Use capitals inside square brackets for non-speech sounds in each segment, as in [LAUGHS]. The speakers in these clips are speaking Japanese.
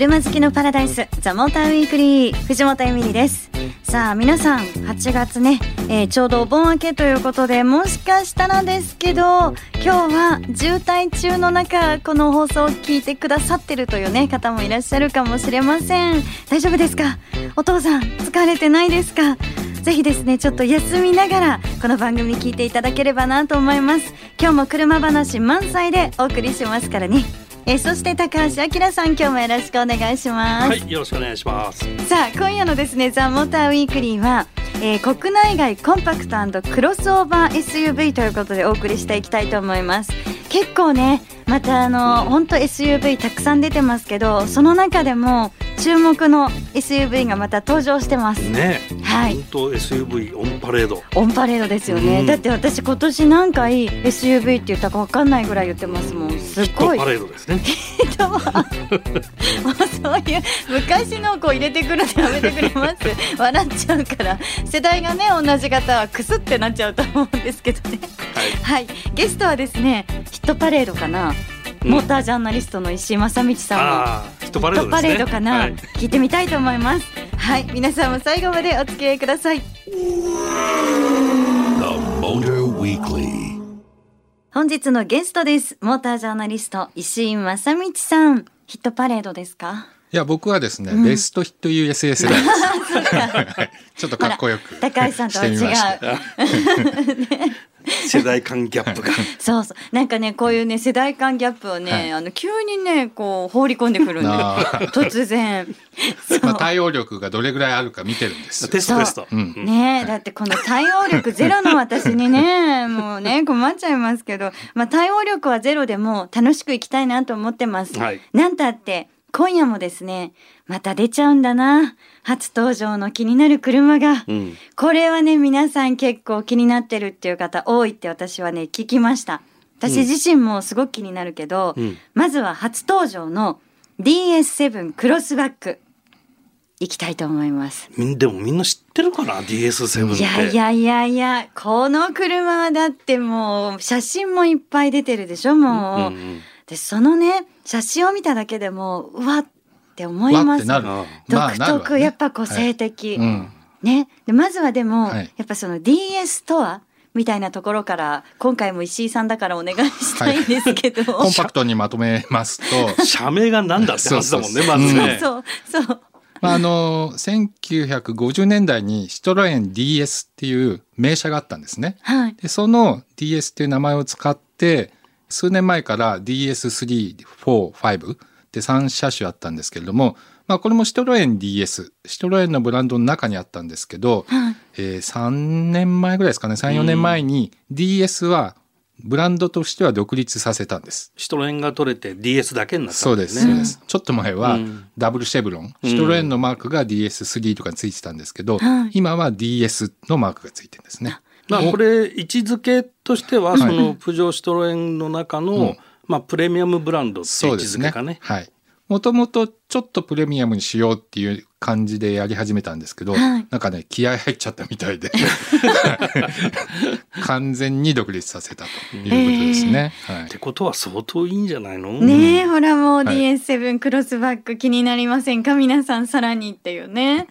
車好きのパラダイスザモーターウィークリー藤本エミリです。さあ皆さん8月ね、えー、ちょうどお盆明けということでもしかしたらですけど今日は渋滞中の中この放送を聞いてくださってるというね方もいらっしゃるかもしれません。大丈夫ですか？お父さん疲れてないですか？ぜひですねちょっと休みながらこの番組聞いていただければなと思います。今日も車話満載でお送りしますからね。えそして高橋明さん今日もよろしくお願いします。はいよろしくお願いします。さあ今夜のですねザモーターウィークリーはえー、国内外コンパクトクロスオーバー SUV ということでお送りしていきたいと思います。結構ねまたあの本当 SUV たくさん出てますけどその中でも注目の SUV がまた登場してます。ね。はい。本当 SUV オンパレード。オンパレードですよね、うん、だって私今年何回 SUV って言ったか分かんないぐらい言ってますもん。すごい。パレードですね。[LAUGHS] もうそういう昔の子入れてくるのやめてくれます。[LAUGHS] 笑っちゃうから。世代がね同じ方はクスってなっちゃうと思うんですけどね。はい、はい、ゲストはですねヒットパレードかな。モータージャーナリストの石井正道さんのヒットパレード、かな、はい、聞いてみたいと思います。はい。皆さんも最後までお付き合いください。本日のゲストです。モータージャーナリスト石井正道さん。ヒットパレードですか？いや僕はですね、うん、ベストヒット USA 世代ですちょっとかっこよく高橋さんとは違う。ね [LAUGHS] [LAUGHS] 世代間ギャップが。[LAUGHS] そうそう。なんかねこういうね世代間ギャップをね、はい、あの急にねこう放り込んでくるんで突然。[LAUGHS] まあ、対応力がどれぐらいあるか見てるんです。テストテスト、う。ん、ねだってこの対応力ゼロの私にねもうね困っちゃいますけど、まあ、対応力はゼロでも楽しくいきたいなと思ってます、はい、なんたって今夜もですねまた出ちゃうんだな。初登場の気になる車が、うん、これはね皆さん結構気になってるっていう方多いって私はね聞きました。私自身もすごく気になるけど、うん、まずは初登場の DS7 クロスバック。行きたいと思います。でもみんな知ってるかな？DS7 いやいやいやいやこの車はだってもう写真もいっぱい出てるでしょもう、うんうん、でそのね写真を見ただけでもうわって思います。独特、やっぱ個性的、はい。うん、ね。でまずはでも、はい、やっぱその DS とはみたいなところから今回も石井さんだからお願いしたいんですけど、はい、コンパクトにまとめますと。社名がなんだって話だもんねまずね。そうそうまあ、あの1950年代にシトロエン DS っていう名車があったんですね。はい、でその DS っていう名前を使って数年前から DS3、4、5って3車種あったんですけれども、まあ、これもシトロエン DS シトロエンのブランドの中にあったんですけど、はい、えー、3年前ぐらいですかね34年前に DS はブランドとしては独立させたんです。シトロエンが取れて DS だけになったんですね。そうです、そうです。ちょっと前はダブルシェブロン、うん、シトロエンのマークが DS3 とかについてたんですけど、うん、今は DS のマークがついてるんですね。まあ、これ位置づけとしてはそのプジョーシトロエンの中の、まあ、プレミアムブランドっていう位置づけかね。はい。もともとちょっとプレミアムにしようっていう感じでやり始めたんですけど、はい、なんかね気合入っちゃったみたいで。[LAUGHS] 完全に独立させたということですね。えー。はい、ってことは相当いいんじゃないの？ねえ、ほらもう DS7 クロスバック気になりませんか？皆さんさらにっていうね。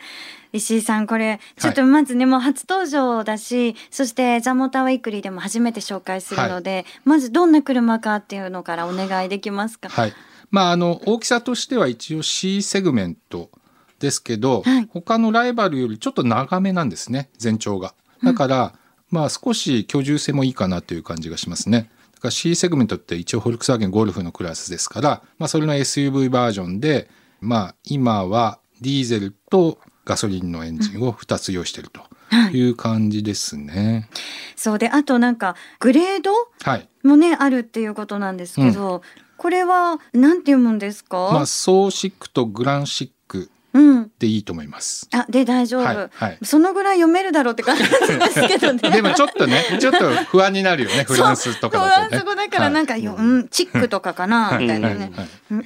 石井さんこれちょっとまずね、はい、もう初登場だしそしてザ・モーターウィークリーでも初めて紹介するので、はい、まずどんな車かっていうのからお願いできますか？はいまあ、あの大きさとしては一応 C セグメントですけど、はい、他のライバルよりちょっと長めなんですね全長が。だから、うん、まあ少し居住性もいいかなという感じがしますね。だから C セグメントって一応フォルクスワーゲンゴルフのクラスですから、まあ、それの SUV バージョンで、まあ、今はディーゼルとガソリンのエンジンを2つ用意してるとい。う感じですね。はい、そうであとなんかグレードもね、はい、あるっていうことなんですけど、うん、これはなんていうもんですか、まあ、ソーシックとグランシッでいいと思います。あ、で大丈夫、はいはい、そのぐらい読めるだろうって感じですけどね。[LAUGHS] でもちょっとね、ちょっと不安になるよね、[LAUGHS] フランスとかだと、ね、フランス語だからなんか、はい、うん、チックとかかなみたいなね、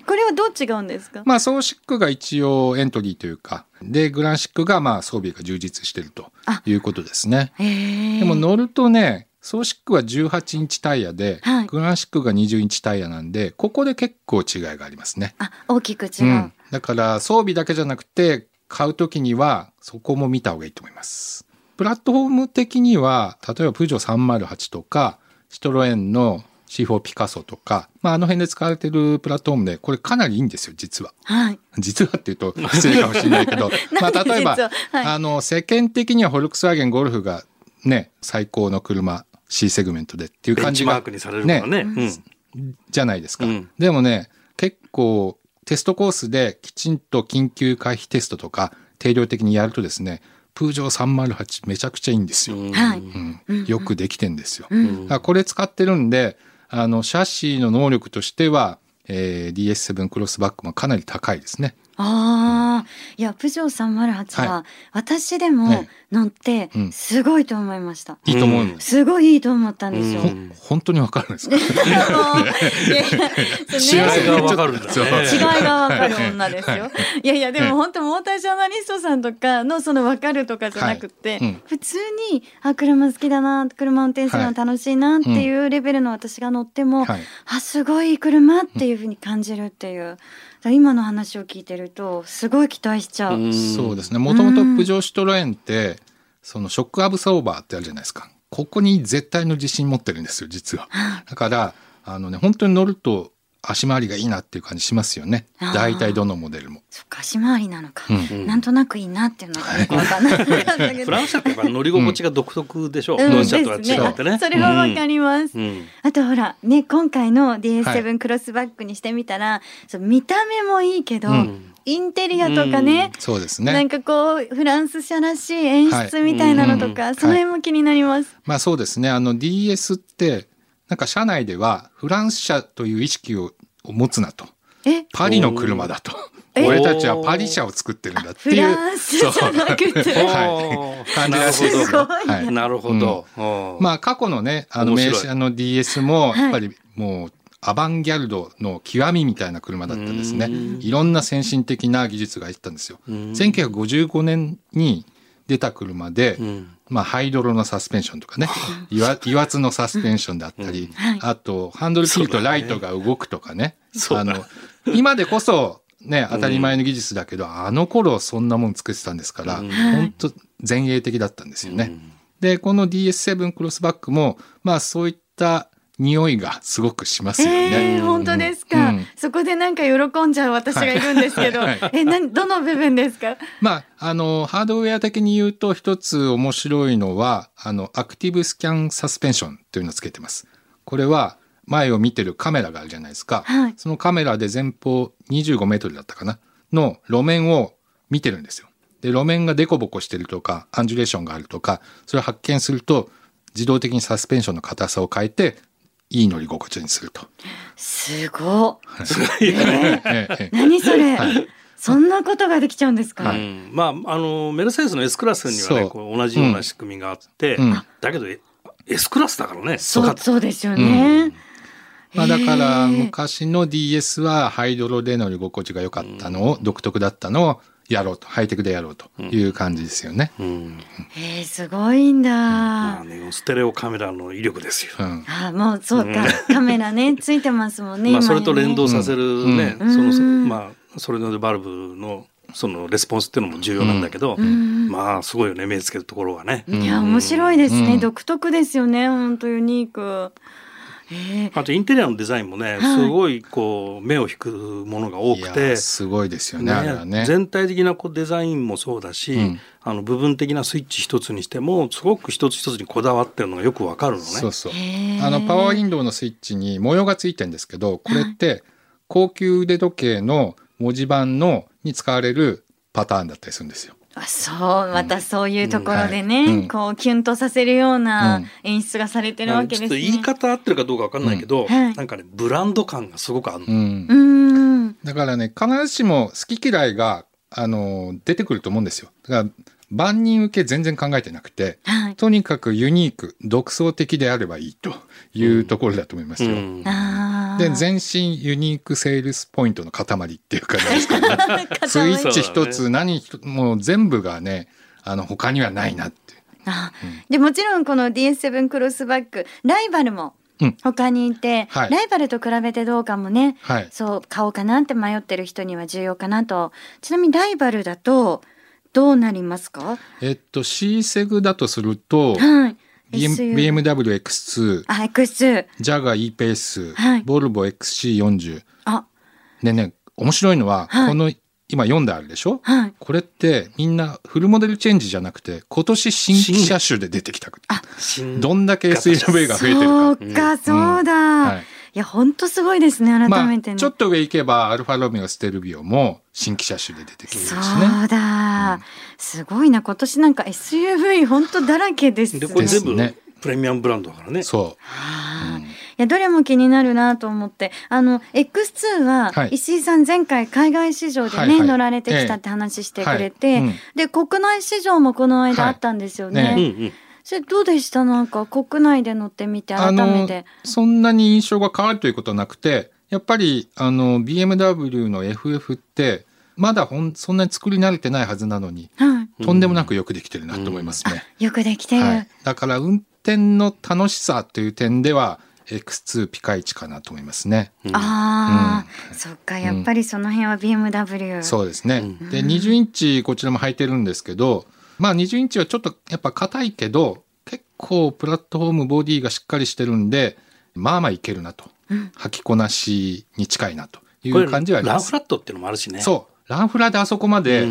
これはどう違うんですか？まあソーシックが一応エントリーというか、でグランシックがまあ装備が充実してるということですね。でも乗るとね、ソーシックは18インチタイヤで、はい、グランシックが20インチタイヤなんでここで結構違いがありますね。あ大きく違う、うん、だから装備だけじゃなくて買う時にはそこも見た方がいいと思います。プラットフォーム的には例えばプジョー308とかシトロエンの C4 ピカソとか、まあ、あの辺で使われてるプラットフォームで、これかなりいいんですよ、実は。はい。実はっていうと失礼かもしれないけど、[LAUGHS] まあ、例えば、はい、あの、世間的にはフォルクスワーゲンゴルフがね、最高の車、C セグメントでっていう感じが。マークにされるね。ね、うん、じゃないですか。うん、でもね、結構、テストコースできちんと緊急回避テストとか定量的にやるとですね、プージョー308めちゃくちゃいいんですよ。はい、うん、よくできてんですよ。うん、これ使ってるんで、あの、シャッシーの能力としては、えー、DS7 クロスバックもかなり高いですね。ああ、いや、プジョー308は、私でも乗って、すごいと思いました。いいと思う、すごいいいと思ったんですよ。本当にわかるんですか？[LAUGHS] 違いがわかるんだ、違いがわかる女ですよ。い。やいや、でも本当モータージャーナリストさんとかのそのわかるとかじゃなくて、普通に、あ、車好きだな、車運転するの楽しいなっていうレベルの私が乗っても、あ、すごい車っていうふうに感じるっていう。今の話を聞いてるとすごい期待しちゃう。うそうですね。もともとプジョーシトロエンってそのショックアブソーバーってあるじゃないですか。ここに絶対の自信持ってるんですよ実は。[LAUGHS] だからあのね本当に乗ると足回りがいいなっていう感じしますよね。大体どのモデルも。そっか足回りなのか、うん、なんとなくいいなっていうのがよくわかんない。フランス車って乗り心地が独特でしょ？う。うん、ドイツ車とは違ってね。それはわかります。うん、あとほらね今回の DS7 クロスバックにしてみたら、はい、そう見た目もいいけど。インテリアとかね、うん、そうですね。なんかこうフランス車らしい演出みたいなのとか、はい、その辺も気になります。はい、まあそうですね。あの DS ってなんか車内ではフランス車という意識をを持つなと。パリの車だと。俺たちはパリ車を作ってるんだっていう。フランスじゃなくて。はい。感じらしいですよ。はい。なるほど。まあ過去のね、あの名車の DS も、やっぱりもう、アバンギャルドの極みみたいな車だったんですね。いろんな先進的な技術が入ったんですよ。1955年に出た車で、まあ、ハイドロのサスペンションとかね、油油圧のサスペンションであったり、あと、ハンドル切るとライトが動くとかね。あの、今でこそ、ね、当たり前の技術だけど、あの頃そんなもん作ってたんですから、本当前衛的だったんですよね。で、この DS7 クロスバックも、まあそういった匂いがすごくしますよね。えー、本当ですか、うん、そこでなんか喜んじゃう私がいるんですけど、はい、え、などの部分ですか？まあ、あの、ハードウェア的に言うと一つ面白いのは、あの、アクティブスキャンサスペンションというのをつけてます。これは、前を見てるカメラがあるじゃないですか。はい、そのカメラで前方25メートルだったかな？の路面を見てるんですよ。で、路面がデコボコしてるとか、アンジュレーションがあるとか、それを発見すると、自動的にサスペンションの硬さを変えていい乗り心地にすると。すごい。え何それ？はい。そんなことができちゃうんですか？うん、まああのメルセデスの S クラスにはねこう同じような仕組みがあって、うん、だけど S クラスだからね。そうそうですよね。うん、まあだから昔の DS はハイドロで乗り心地が良かったのを、独特だったのをやろうとハイテクでやろうという感じですよね。うん、えー、すごいん。だ、まあね、ステレオカメラの威力ですよ。うん、あもうそうか、カメラね [LAUGHS] ついてますもんね。まあそれと連動させるね、そのまあそれのバルブのそのレスポンスっていうのも重要なんだけど、まあすごいよね目つけるところはね。いや面白いですね、独特ですよね本当ユニーク。あとインテリアのデザインもね、すごいこう目を引くものが多くてすごいですよねねね。全体的なこうデザインもそうだし、うん、あの部分的なスイッチ一つにしてもすごく一つ一つにこだわってるのがよくわかるのね。そうそう。あのパワーウィンドウのスイッチに模様がついてるんですけどこれって高級腕時計の文字盤のに使われるパターンだったりするんですよ。あそうまたそういうところでね、うん。はい、こうキュンとさせるような演出がされてるわけですね。ちょっと言い方合ってるかどうかわかんないけど、うん。はい、なんかねブランド感がすごくあるの。うん、だからね必ずしも好き嫌いがあの出てくると思うんですよ。だから万人受け全然考えてなくて、はい、とにかくユニーク独創的であればいいというところだと思いますよ。うん、で全身ユニークセールスポイントの塊っていう感じですかね。[LAUGHS] スイッチ一つ何もう全部がねあの他にはないなって。あ、でもちろんこの DS7 クロスバックライバルも他にいて、うんはい、ライバルと比べてどうかもね、はい、そう買おうかなって迷ってる人には重要かなと。ちなみにライバルだとどうなりますか？えっと C セグだとすると、はい、BMW X2 あ X2 ジャガー E ペース、はい、ボルボ XC40 あ。でね面白いのは、はい、この今読んであるでしょ、はい、これってみんなフルモデルチェンジじゃなくて今年新規車種で出てきた。どんだけ SUV が増えてるか。そうかそうだ、うん。はい、いや本当すごいですね改めて、ね。まあ、ちょっと上行けばアルファロメオステルビオも新規車種で出てきてるしね。そうだ、うん、すごいな。今年なんか SUV 本当だらけですね。これ全部ねプレミアムブランドだからね。そう、うん。いやどれも気になるなと思って。あの X2 は石井さん前回海外市場でね、はいはい、乗られてきたって話してくれて、はい。はい。うん、で国内市場もこの間あったんですよね。ねそれどうでした？なんか国内で乗ってみて改めて。そんなに印象が変わるということはなくてやっぱりあの BMW の FF ってまだほんそんなに作り慣れてないはずなのに、はい、とんでもなくよくできてるなと思いますね。うん、よくできてる、はい、だから運転の楽しさという点では X2 ピカイチかなと思いますね。ああ、うん、そっかやっぱりその辺は BMW、うん、そうですね。で20インチこちらも履いてるんですけど、まあ20インチはちょっとやっぱ硬いけど結構プラットフォームボディがしっかりしてるんでまあまあいけるなと、うん、履きこなしに近いなという感じはあります。ランフラットっていうのもあるしね。そうランフラであそこまで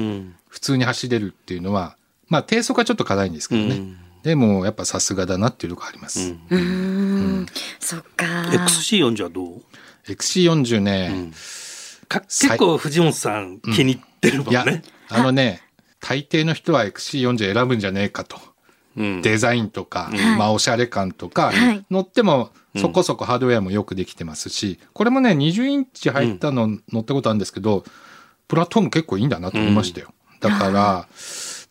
普通に走れるっていうのは、まあ低速はちょっと硬いんですけどね。でもやっぱさすがだなっていうとこあります。うん、うんそっか。XC40 はどう ?XC40 ね、うん、結構藤本さん気に入ってるもんね。あのね、[LAUGHS] 大抵の人は XC40 選ぶんじゃねえかと。うん、デザインとか、まあおしゃれ感とか、はい、乗ってもそこそこハードウェアもよくできてますし、これもね20インチ入ったの乗ったことあるんですけど、プラットフォーム結構いいんだなと思いましたよ。だから、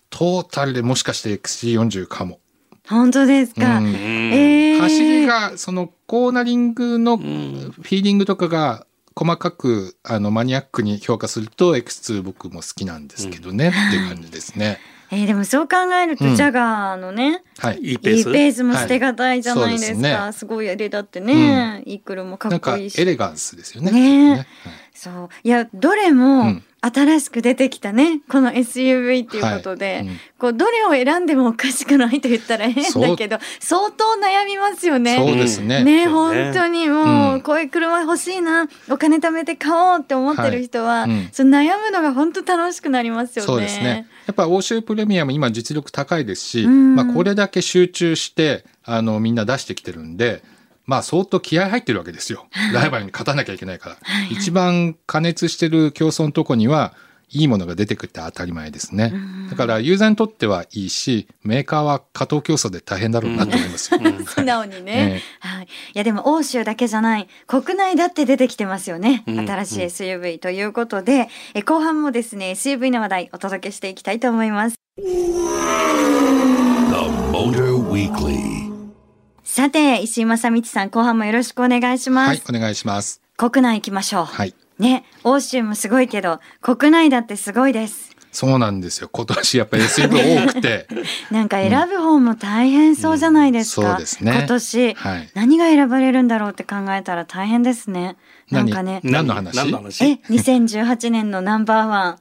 トータルでもしかして XC40 かも。本当ですか？うん、えー、走りがそのコーナリングのフィーリングとかが細かくあのマニアックに評価すると X2 僕も好きなんですけどね、うん、っていう感じですね。えー、でもそう考えると、ジャガーのね、はい、いいペース。も捨てがたいじゃないですか。はい、すね、すごいあれだってね、うん、イークルもかっこいいし。エレガンスですよね。ね、ね、そう。いやどれも、新しく出てきたね。この SUV っていうことで、はい。うん、こうどれを選んでもおかしくないと言ったら変だけど相当悩みますよね。そうですね。ね本当にもう、こういう車欲しいなお金貯めて買おうって思ってる人は、はいうん、その悩むのが本当楽しくなりますよね。そうですね。やっぱ欧州プレミアム今実力高いですし、まあ、これだけ集中してあのみんな出してきてるんで。まあ相当気合入ってるわけですよ。ライバルに勝たなきゃいけないから。はいはい、一番加熱してる競争のとこには、いいものが出てくって当たり前ですね。だからユーザーにとってはいいし、メーカーは過当競争で大変だろうなと思います。[LAUGHS] 素直にね、はい。いやでも欧州だけじゃない、国内だって出てきてますよね。新しい SUV ということで、え後半もですね、SUV の話題お届けしていきたいと思います。さて、石井正道さん、後半もよろしくお願いします。はい、お願いします。国内行きましょう。はい。ね、欧州もすごいけど、国内だってすごいです。そうなんですよ。今年やっぱり SUV 多くて。[LAUGHS] なんか選ぶ方も大変そうじゃないですか。うんうん、そうですね。今年、はい、何が選ばれるんだろうって考えたら大変ですね。なんかね。何の話？え、2018年のナンバーワン。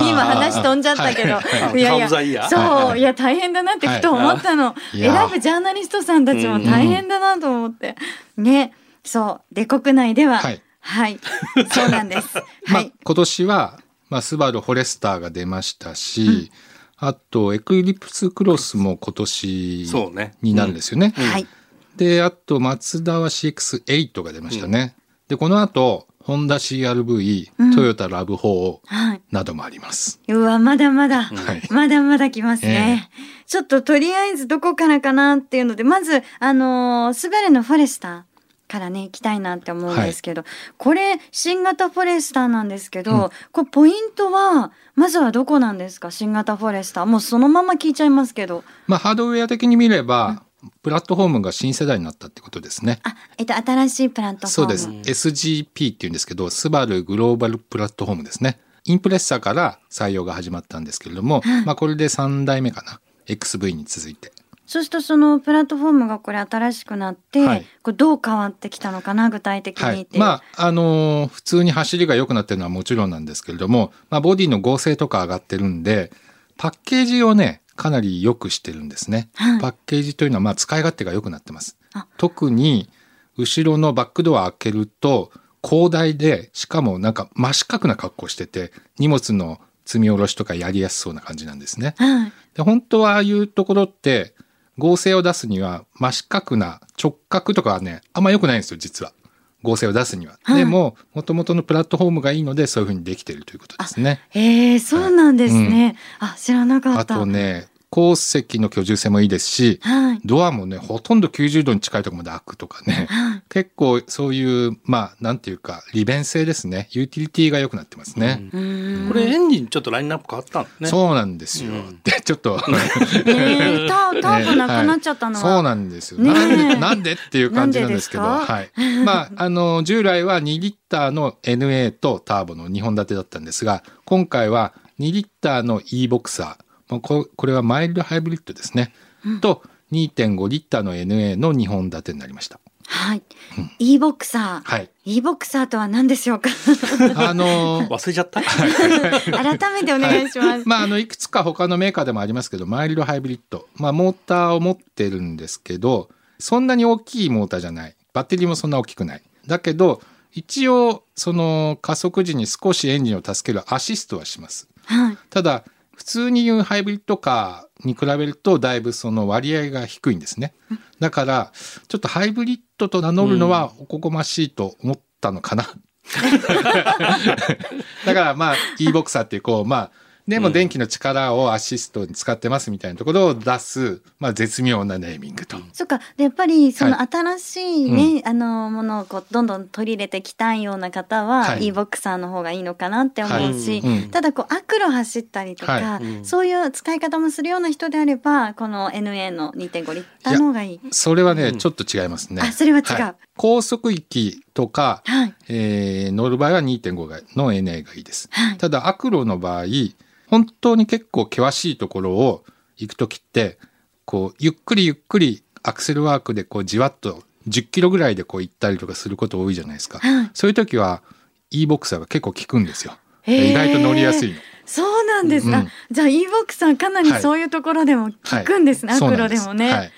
今話飛んじゃったけど。いやいや、そう、いや大変だなってふと思ったの。選ぶジャーナリストさんたちも大変だなと思って。ね。そう。で、国内では、はい、はい、そうなんです。[LAUGHS] はい、まあ、今年は、まあ、スバルフォレスターが出ましたし、うん、あと、エクリプスクロスも今年になるんですよね。うん、はい。で、あと、マツダは CX8 が出ましたね。で、この後、ホンダ CRV、うん、トヨタラブ4などもあります。うわ、まだまだ、はい、まだまだ来ますね、えー、ちょっととりあえずどこからかなっていうので、まず、あのー、スバルのフォレスターからね、行きたいなって思うんですけど、はい、これ、新型フォレスターなんですけど、うん、これポイントは、まずはどこなんですか？新型フォレスター。もうそのまま聞いちゃいますけど。まあ、ハードウェア的に見れば、プラットフォームが新世代になったってことですね。あ、えっと、新しいプラットフォーム。そうです。SGP っていうんですけど、スバルグローバルプラットフォームですね。インプレッサーから採用が始まったんですけれども、はい、まあこれで3代目かな。XV に続いて。そうするとそのプラットフォームがこれ新しくなって、はい、これどう変わってきたのかな具体的に、はい、まああのー、普通に走りが良くなってるのはもちろんなんですけれども、まあ、ボディの合成とか上がってるんでパッケージをねかなり良くしてるんですね、はい、パッケージというのはまあ使い勝手が良くなってます。特に後ろのバックドア開けると広大でしかもなんか真四角な格好してて荷物の積み下ろしとかやりやすそうな感じなんですね、で本当はああいうところって合成を出すには真四角な直角とかはね、あんま良くないんですよ、実は。合成を出すには。はい、でも、もともとのプラットフォームがいいので、そういうふうにできているということですね。へえ、そうなんですね。うん、あ、知らなかった。あとね、後席の居住性もいいですし、はい、ドアもね、ほとんど90度に近いところまで開くとかね、はい、結構そういう、まあ、なんていうか、利便性ですね。ユーティリティが良くなってますね。うん、これエンジンちょっとラインナップ変わったんね。そうなんですよ。うん、で、ちょっとえー、タターボなくなっちゃったのは、はい、そうなんですよ。なんで、なんでっていう感じなんですけど、はい。まあ、あの、従来は2リッターの NA とターボの2本立てだったんですが、今回は2リッターの E ボクサー、これはマイルドハイブリッドですね、うん、と2.5リッターの NA の2本立てになりました。はい、うん、e ボクサー、はい、e ボクサーとは何でしょうか？[LAUGHS] あのー、忘れちゃった？改めてお願いします。はい、まああのいくつか他のメーカーでもありますけど、マイルドハイブリッド、まあモーターを持ってるんですけど、そんなに大きいモーターじゃない、バッテリーもそんな大きくない。だけど一応その加速時に少しエンジンを助けるアシストはします。はい、ただ普通に言うハイブリッドカーに比べるとだいぶその割合が低いんですね。だからちょっとハイブリッドと名乗るのはおこがましいと思ったのかな。[LAUGHS] だからまあ e ボクサーっていうこうまあでも電気の力をアシストに使ってますみたいなところを出す、まあ、絶妙なネーミングと。そっか。でやっぱりその新しいね、はい、あのものをこうどんどん取り入れてきたいような方は、はい、e ボクサーの方がいいのかなって思うし、はい。うん、ただこうアクロ走ったりとか、そういう使い方もするような人であればこの NA の2.5リッターの方がいい。それはね、うん、ちょっと違いますね。あそれは違う、高速域とか、はい、えー、乗る場合は2.5がの NA がいいです。ただアクロの場合本当に結構険しいところを行く時ってこうゆっくりゆっくりアクセルワークでこうじわっと10キロぐらいでこう行ったりとかすること多いじゃないですか、はい、そういう時は e ボクサーが結構効くんですよ。意外と乗りやすいの。そうなんです、うん、じゃあ e ボクサーかなりそういうところでも効くんですね、はい。はい、アクロでもね。はい。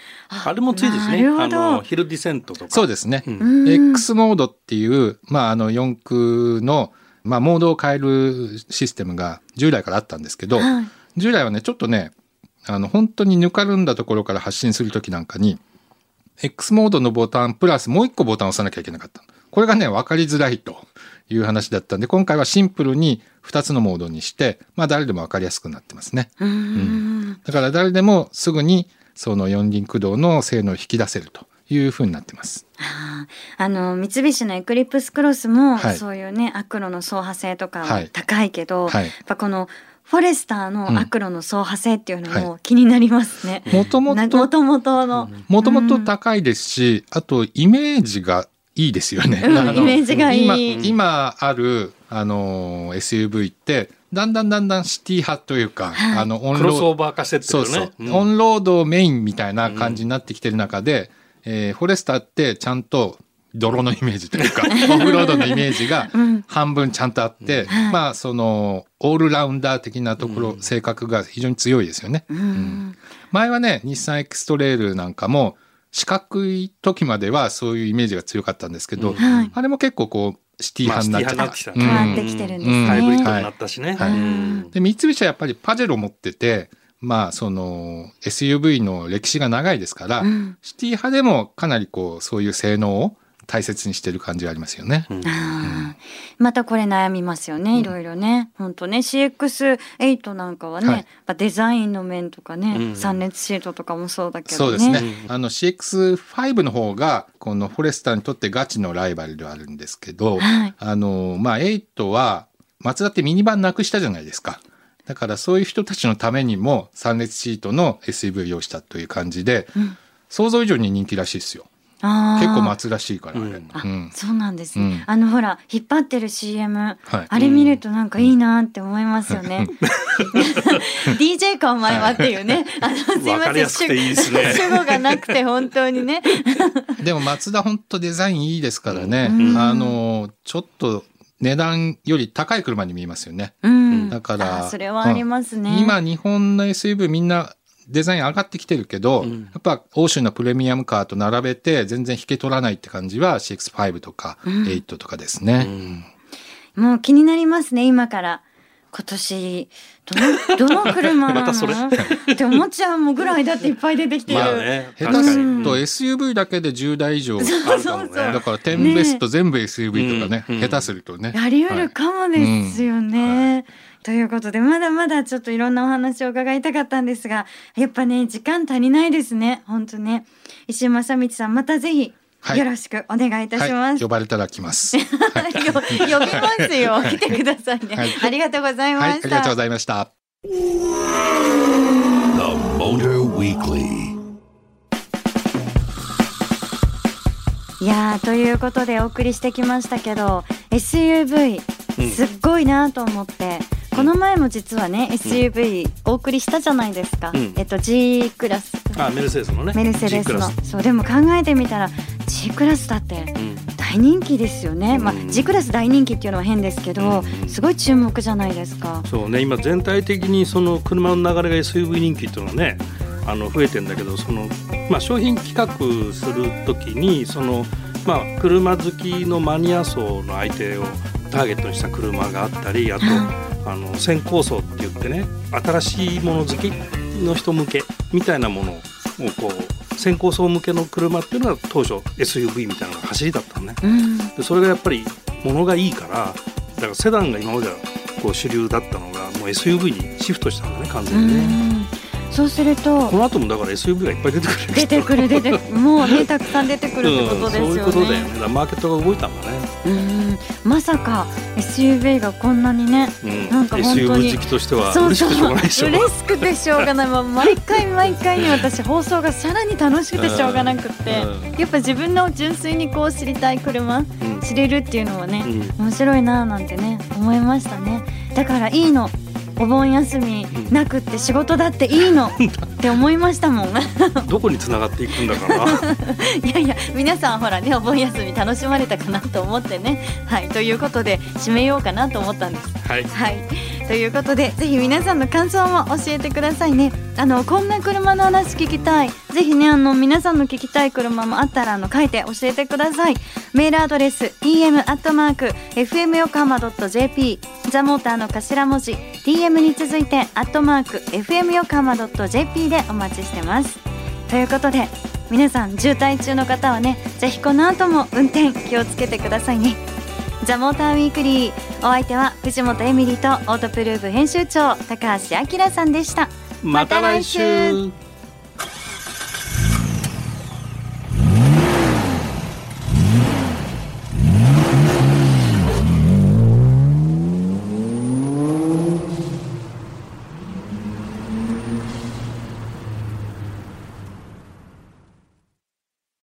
あれもついですね。あの、ヒルディセントとか。そうですね。うん、X モードっていう、まあ、あの、四駆の、まあ、モードを変えるシステムが従来からあったんですけど、はい、従来はねちょっとねあの本当にぬかるんだところから発信する時なんかに X モードのボタンプラスもう一個ボタンを押さなきゃいけなかった。これがね分かりづらいという話だったんで今回はシンプルに2つのモードにして、まあ、誰でも分かりやすくなってますね。うん、だから誰でもすぐにその四輪駆動の性能を引き出せるというふうになってます。あの三菱のエクリプスクロスも、はい、そういうねアクロの走破性とか高いけど、はい、やっぱこのフォレスターのアクロの走破性っていうのも気になりますね。もともと。もともとの。もともと高いですし、あとイメージがいいですよね。うん、イメージがいい。今今あるあの SUV ってだんだんだんだんシティ派というか、はい、あのオンロードクロスオーバー化してってるね。そうそう、うん、オンロードメインみたいな感じになってきてる中で、えー、フォレスターってちゃんと泥のイメージというか [LAUGHS] オフロードのイメージが半分ちゃんとあって、うん、まあそのオールラウンダー的なところ、うん、性格が非常に強いですよね。うん、前はね日産エクストレールなんかも四角い時まではそういうイメージが強かったんですけど、あれも結構こうシティ派になっちゃった。変わってきてるんですね。ハイブリッドになったしね。はい。はい、で三菱はやっぱりパジェロ持っててまあその SUV の歴史が長いですから、うん、シティ派でもかなりこうそういう性能を大切にしてる感じがありますよね。うん、またこれ悩みますよね、いろいろね。本当ね、CX8 なんかはね、はい、デザインの面とかね、うん、3列シートとかもそうだけどね。そうですね。あの CX5 の方がこのフォレスターにとってガチのライバルではあるんですけど、はい、あのまあ8は松田ってミニバンなくしたじゃないですか。だからそういう人たちのためにも3列シートの SUV を用意したという感じで、うん、想像以上に人気らしいですよ。結構待つらしいから、うん、あ、そうなんですね、あのほら引っ張ってる CM、はい、あれ見るとなんかいいなって思いますよね、DJ かお前はっていうね。[LAUGHS] あのすいません。主語がなくて本当にね。[LAUGHS] でも松田本当デザインいいですからね、あのちょっと値段より高い車に見えますよね。うん、だからそれはありますね、今日本の SUV みんなデザイン上がってきてるけど、うん、やっぱ欧州のプレミアムカーと並べて全然引け取らないって感じは CX5 とか8とかですね、うん、もう気になりますね今から今年どのどの車なの？[LAUGHS] って思っちゃうもぐらいだっていっぱい出てきてる、まあね、下手すると SUV だけで10台以上あるかもね。だから10ベスト全部 SUV とかね、ね、下手するとね。やりうるかもですよね、はい。うん。ということでまだまだちょっといろんなお話を伺いたかったんですがやっぱね時間足りないですね。本当ね。石井正道さんまたぜひよろしくお願いいたします。はい、呼ばれたら来ます。[LAUGHS] 呼びますよ。来てくださいね、はい、ありがとうございました、ありがとうございました。いやということでお送りしてきましたけど SUV すっごいなと思って。うんこの前も実はね SUV お送りしたじゃないですか、うん、えっと G クラス。あメルセデスのね。メルセデスの。そうでも考えてみたら G クラスだって大人気ですよね、うん、まあ G クラス大人気っていうのは変ですけど、うん、すごい注目じゃないですか。そうね今全体的にその車の流れが SUV 人気っていうのはねあの増えてんだけどその、まあ、商品企画する時にその、まあ、車好きのマニア層の相手をターゲットにした車があったりあとあの先行層って言ってね新しいもの好きの人向けみたいなものをこう先行層向けの車っていうのは当初 SUV みたいなのが走りだったのね、うん、でそれがやっぱり物がいいからだからセダンが今まではこう主流だったのがもう SUV にシフトしたんだね完全にね。そうするとこの後もだから SUV がいっぱい出てくる出てくる出て [LAUGHS] もうねたくさん出てくるってことですよね、うん、そういうことだよね。マーケットが動いたんだね。うん。まさか SUV がこんなにね、うん、なんか本当に。SUV 好きとしては嬉しくてしょうがないでしょ。嬉しくてしょうがない。毎回毎回に私放送がさらに楽しくてしょうがなくて、うん、やっぱ自分の純粋にこう知りたい車、うん、知れるっていうのはね、面白いななんてね思いましたね。だからいいのお盆休みなくって仕事だっていいの。って思いましたもん。[LAUGHS] どこにつながっていくんだかな。[LAUGHS] いやいや皆さんほらねお盆休み楽しまれたかなと思ってね。はいということで締めようかなと思ったんです。はい、はい、ということでぜひ皆さんの感想も教えてくださいね。あのこんな車の話聞きたい。ぜひねあの皆さんの聞きたい車もあったらあの書いて教えてください。メールアドレス em アットマーク fm 横浜 .jp ザモーターの頭文字。DM に続いてアットマーク FM 横浜 .jp でお待ちしてます。ということで皆さん渋滞中の方はねぜひこの後も運転気をつけてくださいね。ザ・モーターウィークリーお相手は藤本エミリとオートプルーブ編集長高橋明さんでした。また来週